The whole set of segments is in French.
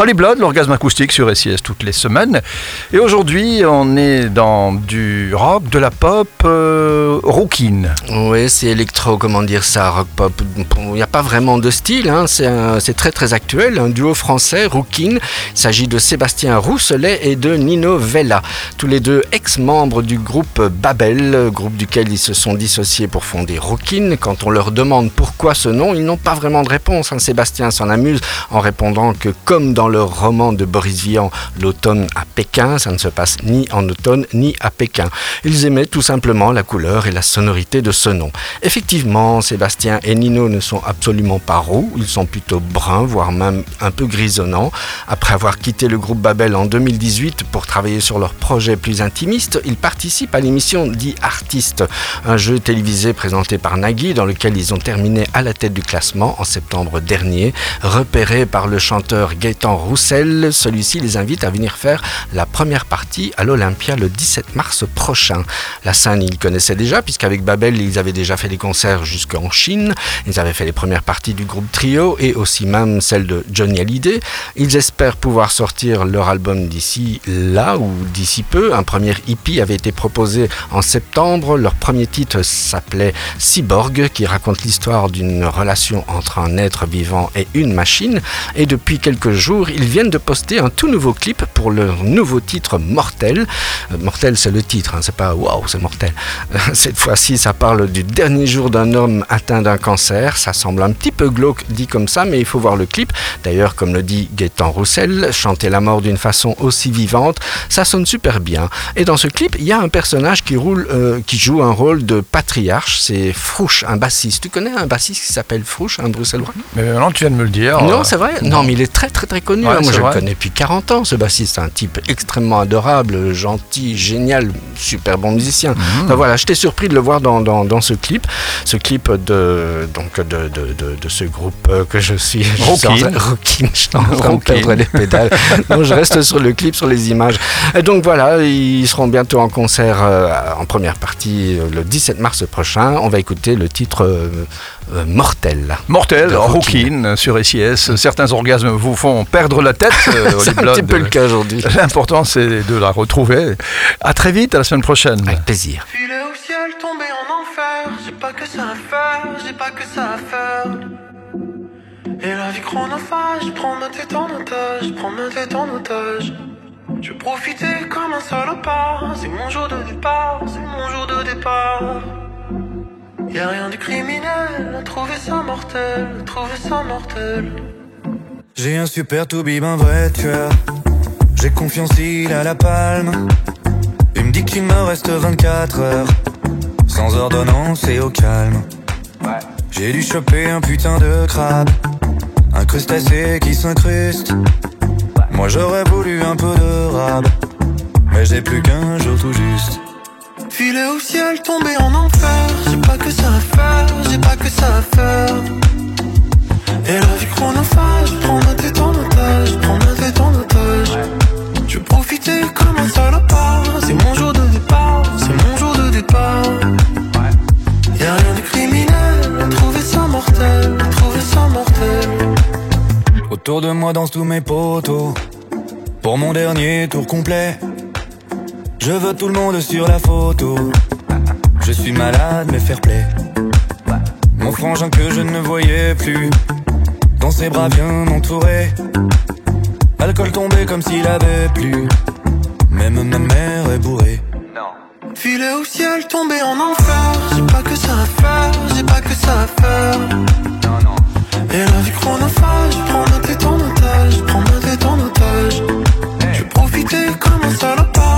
Holly Blood, l'orgasme acoustique sur SIS toutes les semaines. Et aujourd'hui, on est dans du rock, de la pop, euh, rockin. Oui, c'est électro, comment dire ça, rock pop. Il n'y a pas vraiment de style, hein. c'est très très actuel. Un duo français, rockin. Il s'agit de Sébastien Rousselet et de Nino Vella. Tous les deux ex-membres du groupe Babel, groupe duquel ils se sont dissociés pour fonder rockin. Quand on leur demande pourquoi ce nom, ils n'ont pas vraiment de réponse. Hein. Sébastien s'en amuse en répondant que comme dans le roman de Boris Vian, L'automne à Pékin, ça ne se passe ni en automne ni à Pékin. Ils aimaient tout simplement la couleur et la sonorité de ce nom. Effectivement, Sébastien et Nino ne sont absolument pas roux, ils sont plutôt bruns, voire même un peu grisonnants. Après avoir quitté le groupe Babel en 2018 pour travailler sur leur projet plus intimiste, ils participent à l'émission dit Artiste, un jeu télévisé présenté par Nagui dans lequel ils ont terminé à la tête du classement en septembre dernier, repéré par le chanteur Gaëtan Roussel. Celui-ci les invite à venir faire la première partie à l'Olympia le 17 mars prochain. La scène, ils connaissaient déjà, puisqu'avec Babel, ils avaient déjà fait des concerts jusqu'en Chine. Ils avaient fait les premières parties du groupe Trio et aussi même celle de Johnny Hallyday. Ils espèrent pouvoir sortir leur album d'ici là ou d'ici peu. Un premier hippie avait été proposé en septembre. Leur premier titre s'appelait Cyborg, qui raconte l'histoire d'une relation entre un être vivant et une machine. Et depuis quelques jours, ils viennent de poster un tout nouveau clip pour leur nouveau titre Mortel. Euh, mortel, c'est le titre, hein, c'est pas waouh, c'est mortel. Cette fois-ci, ça parle du dernier jour d'un homme atteint d'un cancer. Ça semble un petit peu glauque dit comme ça, mais il faut voir le clip. D'ailleurs, comme le dit Gaëtan Roussel, chanter la mort d'une façon aussi vivante, ça sonne super bien. Et dans ce clip, il y a un personnage qui, roule, euh, qui joue un rôle de patriarche, c'est Frouche, un bassiste. Tu connais un bassiste qui s'appelle Frouche, un bruxellois? Mais maintenant, tu viens de me le dire. Non, c'est vrai? Non, mais il est très très très connu. Hein. moi, je le connais depuis 40 ans, ce bassiste. Un type extrêmement adorable, gentil, génial, super bon musicien. Mhm. voilà, j'étais surpris de le voir dans, dans, ce clip. Ce clip de, donc de, de, de, ce groupe que je suis. Rockin. Rockin. Je suis en train de perdre les pédales. donc, je reste sur le clip, sur les images. Et donc, voilà, ils seront bientôt en concert euh, en première partie euh, le 17 mars prochain. On va écouter le titre euh, Mortel. Mortel, Rockin sur SIS. Certains orgasmes vous font perdre la tête. c'est un petit peu le cas aujourd'hui. L'important, c'est de la retrouver. À très vite, à la semaine prochaine. Avec plaisir. Filer au ciel, tomber en enfer. J'ai pas que ça à faire, j'ai pas que ça à faire. Et la vie chronophage, prends ma tête en otage, prends ma tête en otage. Je profiter comme un salopard. C'est mon jour de départ, c'est mon jour de départ. Y'a rien de criminel, trouver ça mortel, trouver ça mortel. J'ai un super toubib, un vrai tueur. J'ai confiance, il a la palme. Il me dit qu'il me reste 24 heures. Sans ordonnance et au calme. J'ai dû choper un putain de crabe. Un crustacé qui s'incruste. Moi j'aurais voulu un peu de rab. Mais j'ai plus qu'un jour tout juste. Filer au ciel, tomber en enfer. J'ai pas que ça à faire, j'ai pas que ça à faire. Et la vie chronophage, prends ma tête en otage, prends ma tête en otage. Je profiter comme un salopard, c'est mon jour de départ, c'est mon jour de départ. Y'a rien de criminel, trouver ça mortel, trouver ça mortel. Autour de moi dansent tous mes potos, pour mon dernier tour complet. Je veux tout le monde sur la photo. Je suis malade mais fair play. Mon frangin que je ne voyais plus dans ses bras bien entouré. Alcool tombé comme s'il avait plu. Même ma mère est bourrée. Filer au ciel, tomber en enfer. J'ai pas que ça à faire, j'ai pas que ça à faire. Et la vie chronophage, prends ma tête en otage, prends ma tête en otage. Je vais profiter comme un salopard.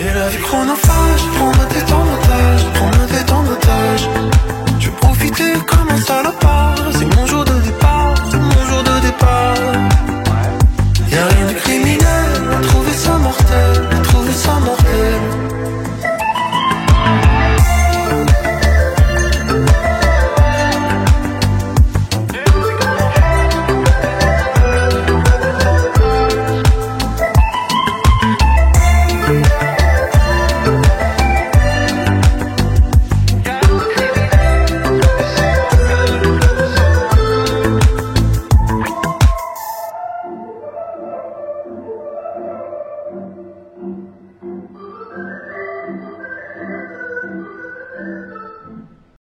Et la vie chronophage, prends ma tête en otage, prends ma tête.